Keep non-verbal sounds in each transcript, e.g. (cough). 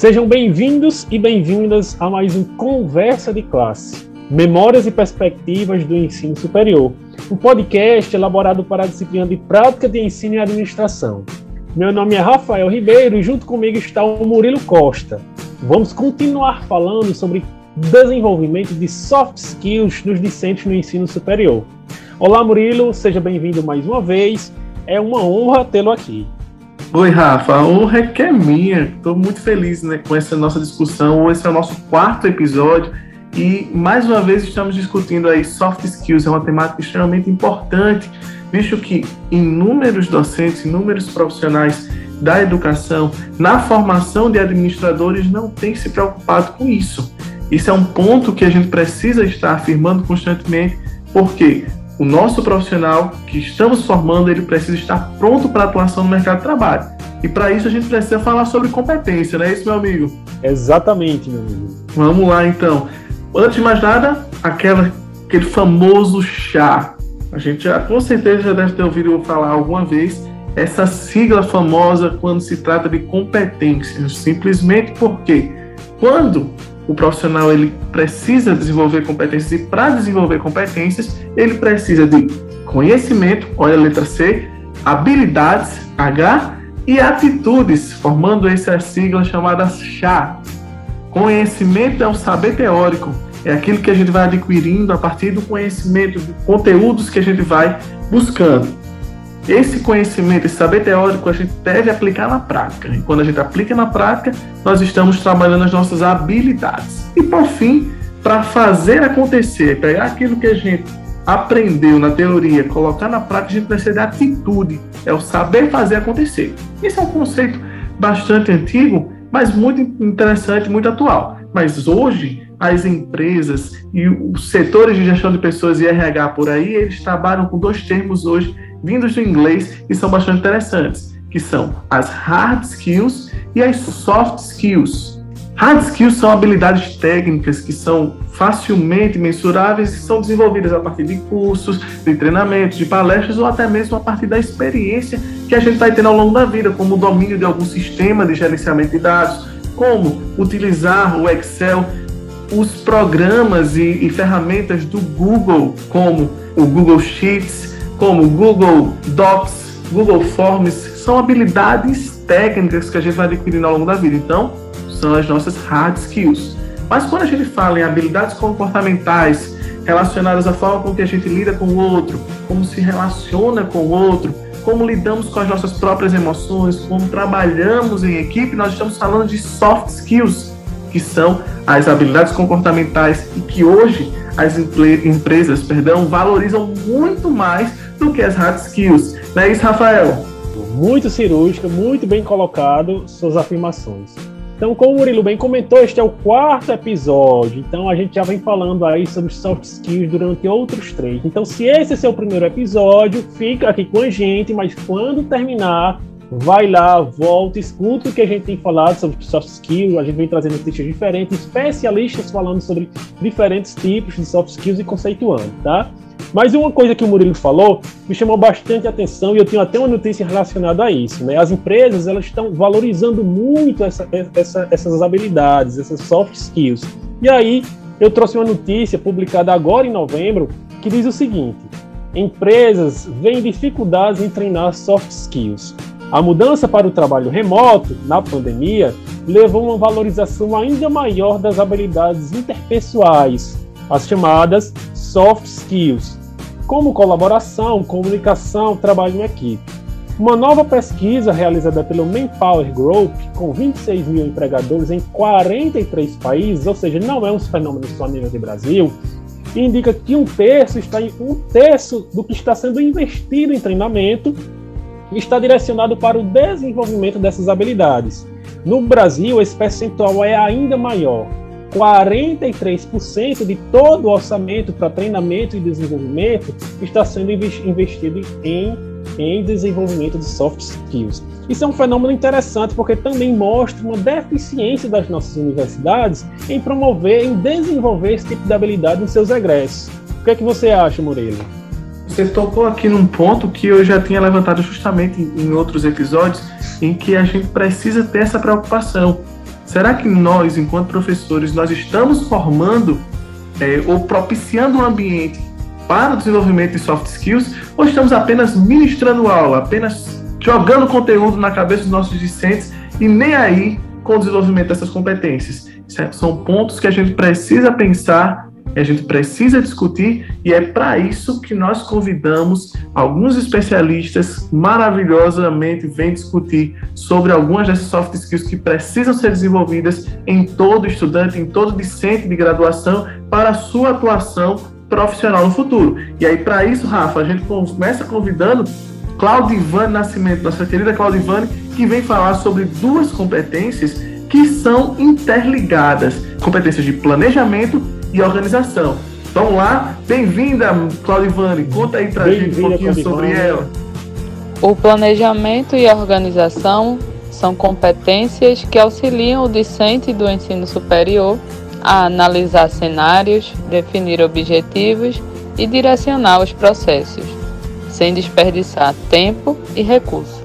Sejam bem-vindos e bem-vindas a mais um Conversa de Classe, Memórias e Perspectivas do Ensino Superior, um podcast elaborado para a disciplina de Prática de Ensino e Administração. Meu nome é Rafael Ribeiro e junto comigo está o Murilo Costa. Vamos continuar falando sobre desenvolvimento de soft skills dos discentes no ensino superior. Olá, Murilo, seja bem-vindo mais uma vez. É uma honra tê-lo aqui. Oi, Rafa. A honra é é minha. Estou muito feliz né, com essa nossa discussão. Esse é o nosso quarto episódio e, mais uma vez, estamos discutindo aí soft skills. É uma temática extremamente importante, visto que inúmeros docentes, inúmeros profissionais da educação, na formação de administradores, não têm se preocupado com isso. Isso é um ponto que a gente precisa estar afirmando constantemente, porque o nosso profissional que estamos formando, ele precisa estar pronto para atuação no mercado de trabalho. E para isso a gente precisa falar sobre competência, não é isso, meu amigo? Exatamente, meu amigo. Vamos lá, então. Antes de mais nada, aquela, aquele famoso chá. A gente já, com certeza já deve ter ouvido falar alguma vez essa sigla famosa quando se trata de competências, simplesmente porque quando o profissional ele precisa desenvolver competências e para desenvolver competências ele precisa de conhecimento, olha a letra C, habilidades, H, e atitudes, formando essa sigla chamada CHA. Conhecimento é o saber teórico, é aquilo que a gente vai adquirindo a partir do conhecimento, de conteúdos que a gente vai buscando. Esse conhecimento, esse saber teórico, a gente deve aplicar na prática. E quando a gente aplica na prática, nós estamos trabalhando as nossas habilidades. E por fim, para fazer acontecer, pegar aquilo que a gente aprendeu na teoria, colocar na prática, a gente precisa de atitude. É o saber fazer acontecer. Esse é um conceito bastante antigo, mas muito interessante, muito atual. Mas hoje, as empresas e os setores de gestão de pessoas e RH por aí, eles trabalham com dois termos hoje vindos do inglês e são bastante interessantes, que são as hard skills e as soft skills. Hard skills são habilidades técnicas que são facilmente mensuráveis e são desenvolvidas a partir de cursos, de treinamentos, de palestras ou até mesmo a partir da experiência que a gente vai tendo ao longo da vida, como o domínio de algum sistema de gerenciamento de dados, como utilizar o Excel, os programas e, e ferramentas do Google, como o Google Sheets, como Google Docs, Google Forms, são habilidades técnicas que a gente vai adquirindo ao longo da vida. Então, são as nossas hard skills. Mas quando a gente fala em habilidades comportamentais relacionadas à forma com que a gente lida com o outro, como se relaciona com o outro, como lidamos com as nossas próprias emoções, como trabalhamos em equipe, nós estamos falando de soft skills, que são as habilidades comportamentais e que hoje as empresas, perdão, valorizam muito mais do que as hard skills. Não é isso, Rafael? Muito cirúrgica, muito bem colocado suas afirmações. Então, como o Murilo bem comentou, este é o quarto episódio. Então, a gente já vem falando aí sobre soft skills durante outros três. Então, se esse é seu primeiro episódio, fica aqui com a gente, mas quando terminar, vai lá, volta, escuta o que a gente tem falado sobre soft skills. A gente vem trazendo notícias diferentes, especialistas falando sobre diferentes tipos de soft skills e conceituando, tá? Mas uma coisa que o Murilo falou me chamou bastante atenção e eu tenho até uma notícia relacionada a isso. Né? As empresas elas estão valorizando muito essa, essa, essas habilidades, essas soft skills. E aí eu trouxe uma notícia publicada agora em novembro que diz o seguinte: empresas veem dificuldades em treinar soft skills. A mudança para o trabalho remoto na pandemia levou a uma valorização ainda maior das habilidades interpessoais, as chamadas soft skills, como colaboração, comunicação, trabalho em equipe. Uma nova pesquisa realizada pelo Manpower Group, com 26 mil empregadores em 43 países, ou seja, não é um fenômeno só a nível de Brasil, indica que um terço está em, um terço do que está sendo investido em treinamento está direcionado para o desenvolvimento dessas habilidades. No Brasil, esse percentual é ainda maior. 43% de todo o orçamento para treinamento e desenvolvimento está sendo investido em, em desenvolvimento de soft skills. Isso é um fenômeno interessante porque também mostra uma deficiência das nossas universidades em promover, em desenvolver esse tipo de habilidade em seus egressos. O que é que você acha, Moreira? Você tocou aqui num ponto que eu já tinha levantado justamente em outros episódios, em que a gente precisa ter essa preocupação Será que nós, enquanto professores, nós estamos formando é, ou propiciando um ambiente para o desenvolvimento de soft skills ou estamos apenas ministrando aula, apenas jogando conteúdo na cabeça dos nossos discentes e nem aí com o desenvolvimento dessas competências? É, são pontos que a gente precisa pensar a gente precisa discutir e é para isso que nós convidamos alguns especialistas maravilhosamente vêm discutir sobre algumas dessas soft skills que precisam ser desenvolvidas em todo estudante, em todo discente de graduação para a sua atuação profissional no futuro. E aí para isso, Rafa, a gente começa convidando Claudivane Nascimento, nossa querida Claudivane, que vem falar sobre duas competências que são interligadas, competências de planejamento e organização. Vamos lá, bem-vinda, Claudivane, conta aí pra gente um pouquinho sobre ela. O planejamento e a organização são competências que auxiliam o discente do ensino superior a analisar cenários, definir objetivos e direcionar os processos, sem desperdiçar tempo e recursos.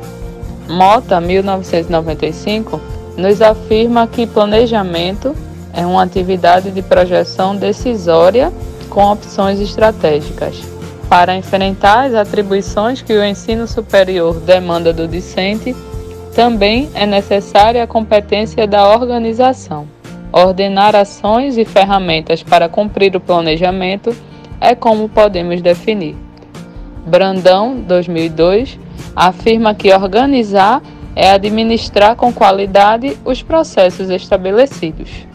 Mota, 1995, nos afirma que planejamento é uma atividade de projeção decisória com opções estratégicas. Para enfrentar as atribuições que o ensino superior demanda do discente, também é necessária a competência da organização. Ordenar ações e ferramentas para cumprir o planejamento é como podemos definir. Brandão, 2002, afirma que organizar é administrar com qualidade os processos estabelecidos.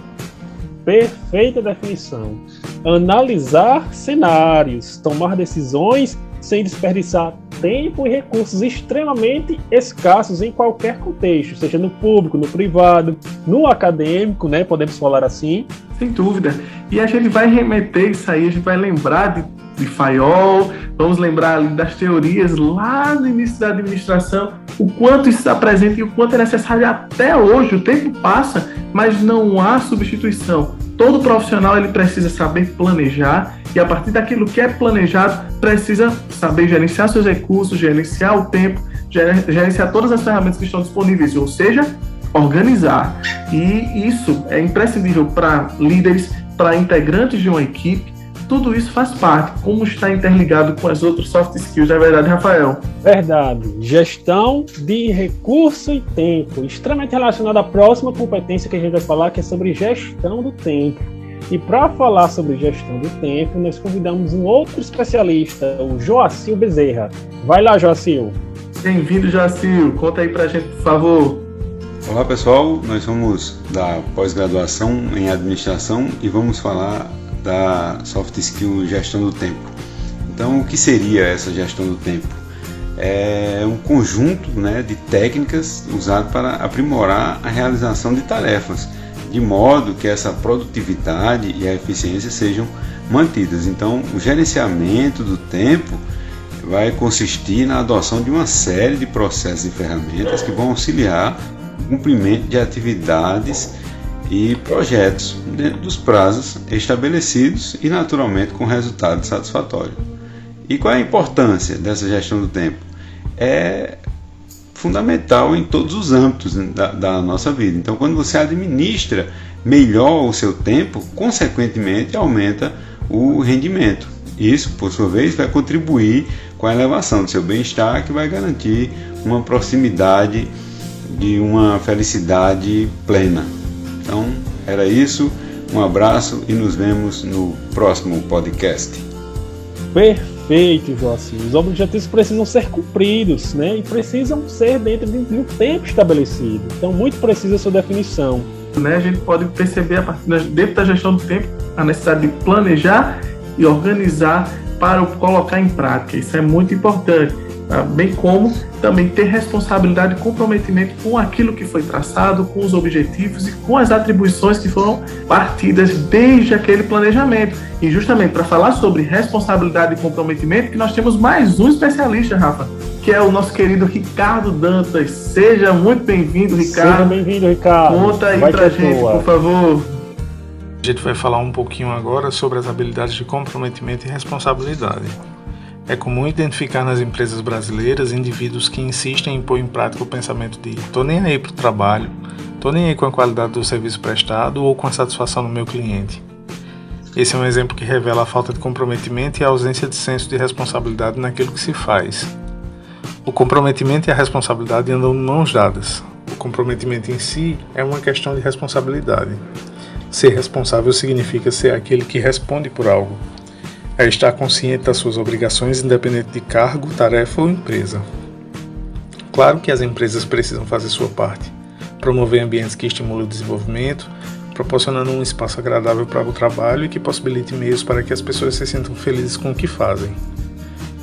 Perfeita definição. Analisar cenários, tomar decisões sem desperdiçar tempo e recursos extremamente escassos em qualquer contexto, seja no público, no privado, no acadêmico, né? Podemos falar assim. Sem dúvida. E a gente vai remeter isso aí, a gente vai lembrar de, de Fayol, vamos lembrar das teorias lá no início da administração, o quanto isso está presente e o quanto é necessário até hoje. O tempo passa, mas não há substituição. Todo profissional ele precisa saber planejar e a partir daquilo que é planejado precisa saber gerenciar seus recursos, gerenciar o tempo, gerenciar todas as ferramentas que estão disponíveis, ou seja, organizar. E isso é imprescindível para líderes, para integrantes de uma equipe tudo isso faz parte, como está interligado com as outras soft skills, não é verdade, Rafael? Verdade. Gestão de recurso e tempo, extremamente relacionado à próxima competência que a gente vai falar, que é sobre gestão do tempo. E para falar sobre gestão do tempo, nós convidamos um outro especialista, o Joacil Bezerra. Vai lá, Joacil. Bem-vindo, Joacil. Conta aí para a gente, por favor. Olá pessoal, nós somos da pós-graduação em administração e vamos falar da soft skill gestão do tempo. Então, o que seria essa gestão do tempo? É um conjunto né, de técnicas usado para aprimorar a realização de tarefas, de modo que essa produtividade e a eficiência sejam mantidas. Então, o gerenciamento do tempo vai consistir na adoção de uma série de processos e ferramentas que vão auxiliar cumprimento de atividades e projetos dentro dos prazos estabelecidos e naturalmente com resultado satisfatório. E qual é a importância dessa gestão do tempo? É fundamental em todos os âmbitos da, da nossa vida. Então, quando você administra melhor o seu tempo, consequentemente aumenta o rendimento. Isso, por sua vez, vai contribuir com a elevação do seu bem-estar, que vai garantir uma proximidade de uma felicidade plena. Então, era isso. Um abraço e nos vemos no próximo podcast. Perfeito, Joacim. Os objetivos precisam ser cumpridos, né? E precisam ser dentro de um tempo estabelecido. Então, muito precisa sua definição. Né? A gente pode perceber, a partir dentro da gestão do tempo, a necessidade de planejar e organizar para colocar em prática. Isso é muito importante. Tá? Bem como também ter responsabilidade e comprometimento com aquilo que foi traçado, com os objetivos e com as atribuições que foram partidas desde aquele planejamento. E justamente para falar sobre responsabilidade e comprometimento, que nós temos mais um especialista, Rafa, que é o nosso querido Ricardo Dantas. Seja muito bem-vindo, Ricardo. Seja bem-vindo, Ricardo. Conta aí para a gente, por favor. A gente vai falar um pouquinho agora sobre as habilidades de comprometimento e responsabilidade. É comum identificar nas empresas brasileiras indivíduos que insistem em pôr em prática o pensamento de tô nem aí para o trabalho, tô nem aí com a qualidade do serviço prestado ou com a satisfação do meu cliente. Esse é um exemplo que revela a falta de comprometimento e a ausência de senso de responsabilidade naquilo que se faz. O comprometimento e a responsabilidade andam de mãos dadas. O comprometimento em si é uma questão de responsabilidade. Ser responsável significa ser aquele que responde por algo, é estar consciente das suas obrigações, independente de cargo, tarefa ou empresa. Claro que as empresas precisam fazer sua parte, promover ambientes que estimulem o desenvolvimento, proporcionando um espaço agradável para o trabalho e que possibilite meios para que as pessoas se sintam felizes com o que fazem.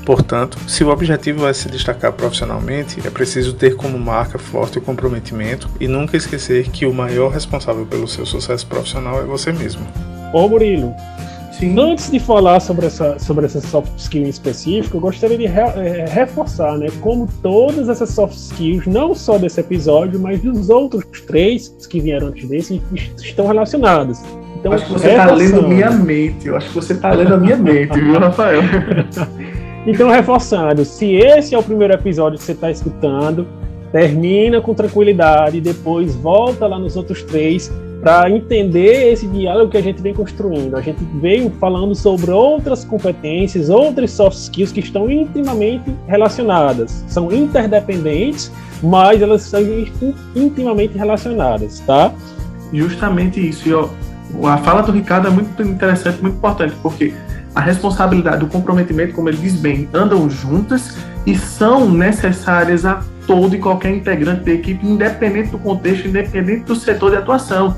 Portanto, se o objetivo é se destacar profissionalmente, é preciso ter como marca forte o comprometimento e nunca esquecer que o maior responsável pelo seu sucesso profissional é você mesmo. Ô Murilo, Sim. Antes de falar sobre essa, sobre essa soft skill em específico, eu gostaria de re, é, reforçar, né, como todas essas soft skills, não só desse episódio, mas dos outros três que vieram antes desse, estão relacionadas. Então, acho que você está lendo minha mente. Eu acho que você está lendo a minha mente, viu, Rafael? (laughs) então, reforçando, se esse é o primeiro episódio que você está escutando, termina com tranquilidade, depois volta lá nos outros três entender esse diálogo que a gente vem construindo. A gente veio falando sobre outras competências, outras soft skills que estão intimamente relacionadas. São interdependentes, mas elas são intimamente relacionadas, tá? Justamente isso. E, ó, a fala do Ricardo é muito interessante, muito importante, porque a responsabilidade, o comprometimento, como ele diz bem, andam juntas e são necessárias a todo e qualquer integrante da equipe, independente do contexto, independente do setor de atuação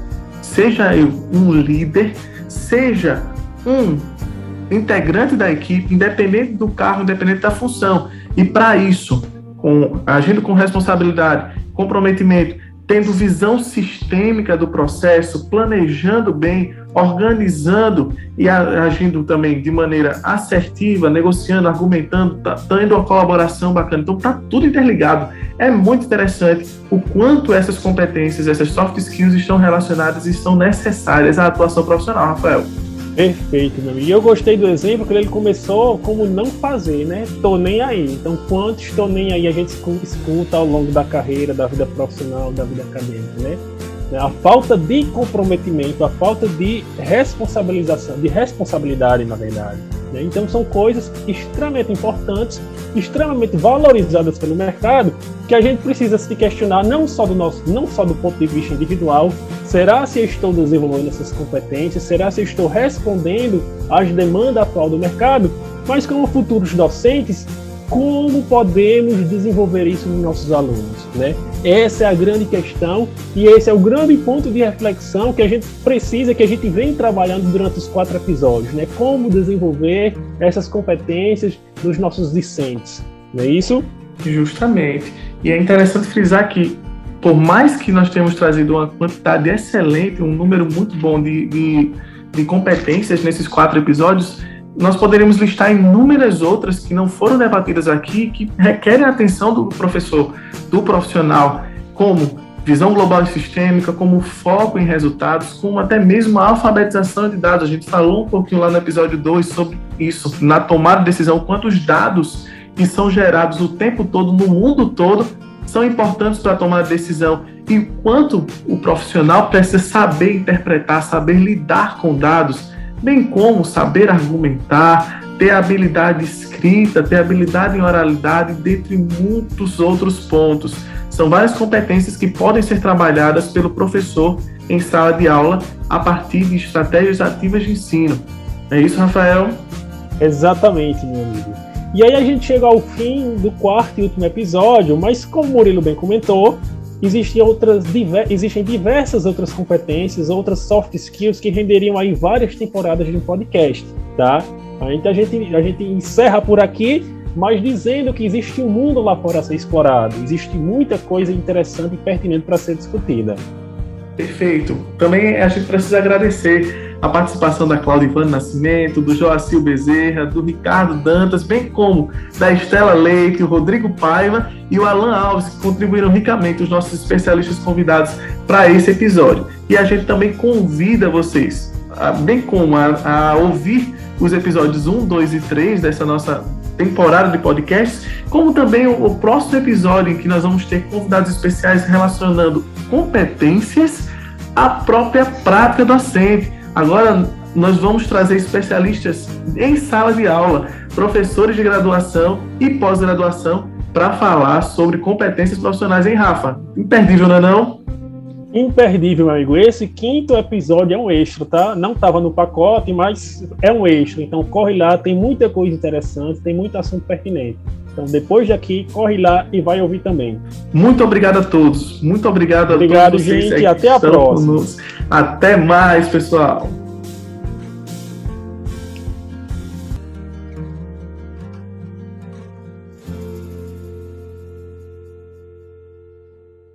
seja eu um líder, seja um integrante da equipe, independente do cargo, independente da função. E para isso, com, agindo com responsabilidade, comprometimento, tendo visão sistêmica do processo, planejando bem, organizando e agindo também de maneira assertiva, negociando, argumentando, tá, tendo uma colaboração bacana. Então tá tudo interligado. É muito interessante o quanto essas competências, essas soft skills estão relacionadas e estão necessárias à atuação profissional, Rafael. Perfeito, meu amigo. E eu gostei do exemplo que ele começou como não fazer, né? Tô nem aí. Então, quantos tô nem aí a gente escuta ao longo da carreira, da vida profissional, da vida acadêmica, né? A falta de comprometimento, a falta de responsabilização, de responsabilidade, na verdade. Né? Então, são coisas extremamente importantes, extremamente valorizadas pelo mercado, que a gente precisa se questionar não só do nosso, não só do ponto de vista individual, será se estou desenvolvendo essas competências, será se estou respondendo às demandas atual do mercado, mas como futuros docentes, como podemos desenvolver isso nos nossos alunos, né? Essa é a grande questão e esse é o grande ponto de reflexão que a gente precisa, que a gente vem trabalhando durante os quatro episódios, né? Como desenvolver essas competências dos nossos discentes, não é isso? Justamente. E é interessante frisar que, por mais que nós tenhamos trazido uma quantidade excelente, um número muito bom de, de, de competências nesses quatro episódios, nós poderíamos listar inúmeras outras que não foram debatidas aqui, que requerem a atenção do professor, do profissional, como visão global e sistêmica, como foco em resultados, como até mesmo a alfabetização de dados. A gente falou um pouquinho lá no episódio 2 sobre isso, na tomada de decisão, quantos dados que são gerados o tempo todo, no mundo todo, são importantes para a tomada de decisão e quanto o profissional precisa saber interpretar, saber lidar com dados bem como saber argumentar, ter habilidade escrita, ter habilidade em oralidade, dentre muitos outros pontos. São várias competências que podem ser trabalhadas pelo professor em sala de aula a partir de estratégias ativas de ensino. É isso, Rafael? Exatamente, meu amigo. E aí a gente chega ao fim do quarto e último episódio, mas como o Murilo bem comentou, existem outras existem diversas outras competências, outras soft skills que renderiam aí várias temporadas de um podcast, tá? Então a gente, a gente encerra por aqui, mas dizendo que existe um mundo lá fora a ser explorado, existe muita coisa interessante e pertinente para ser discutida. Perfeito. Também a gente precisa agradecer a participação da Cláudia Nascimento, do Joacil Bezerra, do Ricardo Dantas, bem como da Estela Leite, o Rodrigo Paiva e o Alan Alves, que contribuíram ricamente, os nossos especialistas convidados para esse episódio. E a gente também convida vocês, bem como a, a ouvir os episódios 1, 2 e 3 dessa nossa temporada de podcasts, como também o, o próximo episódio em que nós vamos ter convidados especiais relacionando competências à própria prática docente. Agora nós vamos trazer especialistas em sala de aula, professores de graduação e pós-graduação para falar sobre competências profissionais em Rafa. Imperdível, não é não? Imperdível, meu amigo. Esse quinto episódio é um extra, tá? Não estava no pacote, mas é um extra. Então corre lá, tem muita coisa interessante, tem muito assunto pertinente. Então depois daqui, corre lá e vai ouvir também. Muito obrigado a todos. Muito obrigado a obrigado, todos gente. Até a próxima. Até mais, pessoal.